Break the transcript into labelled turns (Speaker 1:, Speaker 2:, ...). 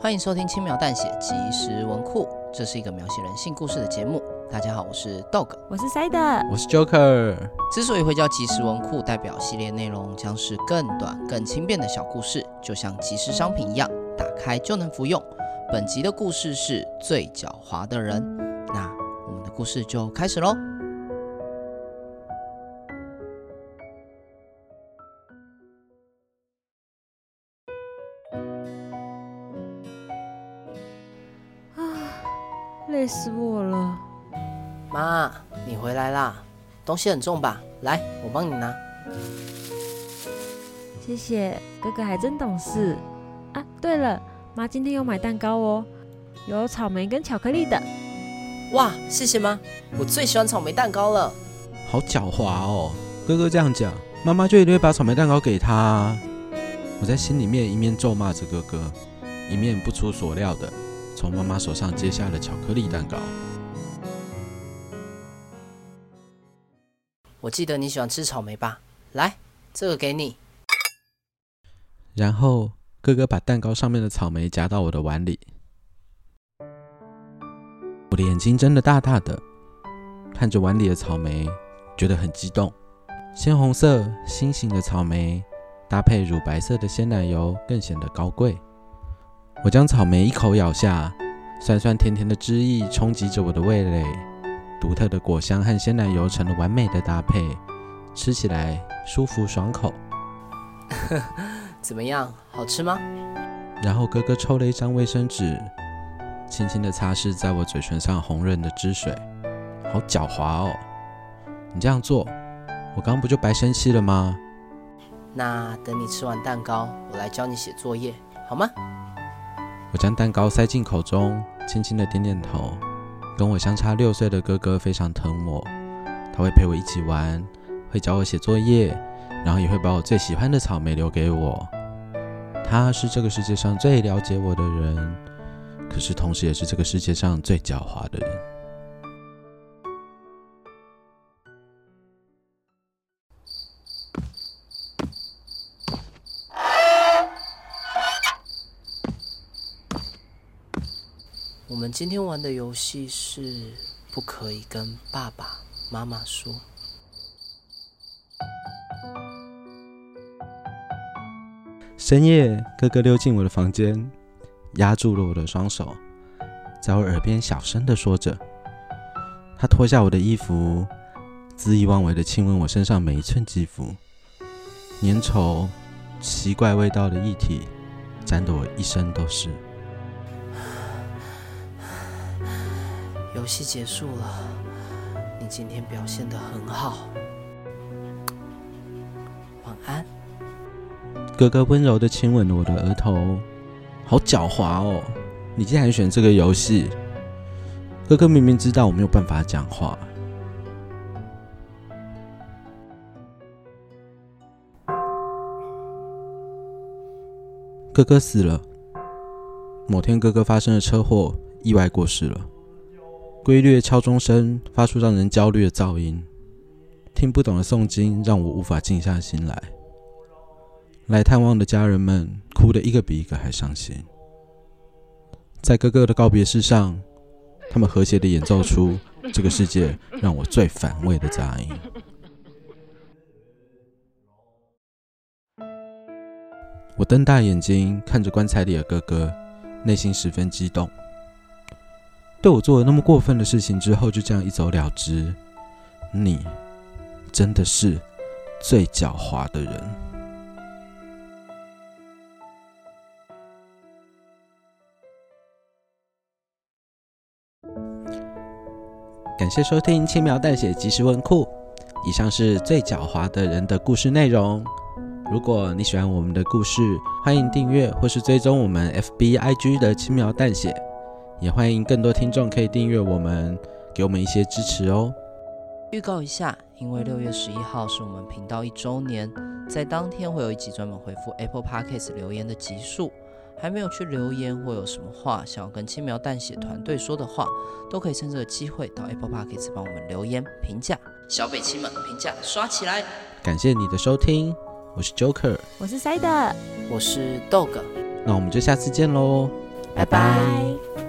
Speaker 1: 欢迎收听轻描淡写即时文库，这是一个描写人性故事的节目。大家好，我是 Dog，
Speaker 2: 我是 Side，
Speaker 3: 我是 Joker。
Speaker 1: 之所以会叫即时文库，代表系列内容将是更短、更轻便的小故事，就像即时商品一样，打开就能服用。本集的故事是最狡猾的人，那我们的故事就开始喽。
Speaker 4: 累死我了！
Speaker 1: 妈，你回来啦，东西很重吧？来，我帮你拿。
Speaker 4: 谢谢，哥哥还真懂事啊！对了，妈今天有买蛋糕哦，有草莓跟巧克力的。
Speaker 1: 哇，谢谢妈，我最喜欢草莓蛋糕了。
Speaker 3: 好狡猾哦，哥哥这样讲，妈妈就一定会把草莓蛋糕给他。我在心里面一面咒骂着哥哥，一面不出所料的。从妈妈手上接下了巧克力蛋糕。
Speaker 1: 我记得你喜欢吃草莓吧？来，这个给你。
Speaker 3: 然后哥哥把蛋糕上面的草莓夹到我的碗里，我的眼睛睁得大大的，看着碗里的草莓，觉得很激动。鲜红色心形的草莓搭配乳白色的鲜奶油，更显得高贵。我将草莓一口咬下，酸酸甜甜的汁液冲击着我的味蕾，独特的果香和鲜奶油成了完美的搭配，吃起来舒服爽口。
Speaker 1: 怎么样，好吃吗？
Speaker 3: 然后哥哥抽了一张卫生纸，轻轻地擦拭在我嘴唇上红润的汁水。好狡猾哦！你这样做，我刚刚不就白生气了吗？
Speaker 1: 那等你吃完蛋糕，我来教你写作业，好吗？
Speaker 3: 我将蛋糕塞进口中，轻轻的点点头。跟我相差六岁的哥哥非常疼我，他会陪我一起玩，会教我写作业，然后也会把我最喜欢的草莓留给我。他是这个世界上最了解我的人，可是同时也是这个世界上最狡猾的人。
Speaker 1: 我们今天玩的游戏是不可以跟爸爸妈妈说。
Speaker 3: 深夜，哥哥溜进我的房间，压住了我的双手，在我耳边小声的说着。他脱下我的衣服，恣意妄为的亲吻我身上每一寸肌肤，粘稠、奇怪味道的液体沾得我一身都是。
Speaker 1: 游戏结束了，你今天表现得很好，晚安。
Speaker 3: 哥哥温柔地亲吻了我的额头，好狡猾哦！你竟然选这个游戏。哥哥明明知道我没有办法讲话。哥哥死了。某天，哥哥发生了车祸，意外过世了。规律的敲钟声发出让人焦虑的噪音，听不懂的诵经让我无法静下心来。来探望的家人们哭得一个比一个还伤心。在哥哥的告别式上，他们和谐地演奏出这个世界让我最反胃的杂音。我瞪大眼睛看着棺材里的哥哥，内心十分激动。对我做了那么过分的事情之后，就这样一走了之。你真的是最狡猾的人。感谢收听《轻描淡写即时文库》，以上是最狡猾的人的故事内容。如果你喜欢我们的故事，欢迎订阅或是追踪我们 FB IG 的轻描淡写，也欢迎更多听众可以订阅我们，给我们一些支持哦。
Speaker 1: 预告一下，因为六月十一号是我们频道一周年，在当天会有一集专门回复 Apple Podcast 留言的集数。还没有去留言或有什么话想要跟轻描淡写团队说的话，都可以趁这个机会到 Apple Podcast 帮我们留言评价。小北亲们评价刷起来！
Speaker 3: 感谢你的收听。我是 Joker，
Speaker 4: 我是 Side，
Speaker 1: 我是 Dog，
Speaker 3: 那我们就下次见喽，
Speaker 4: 拜拜。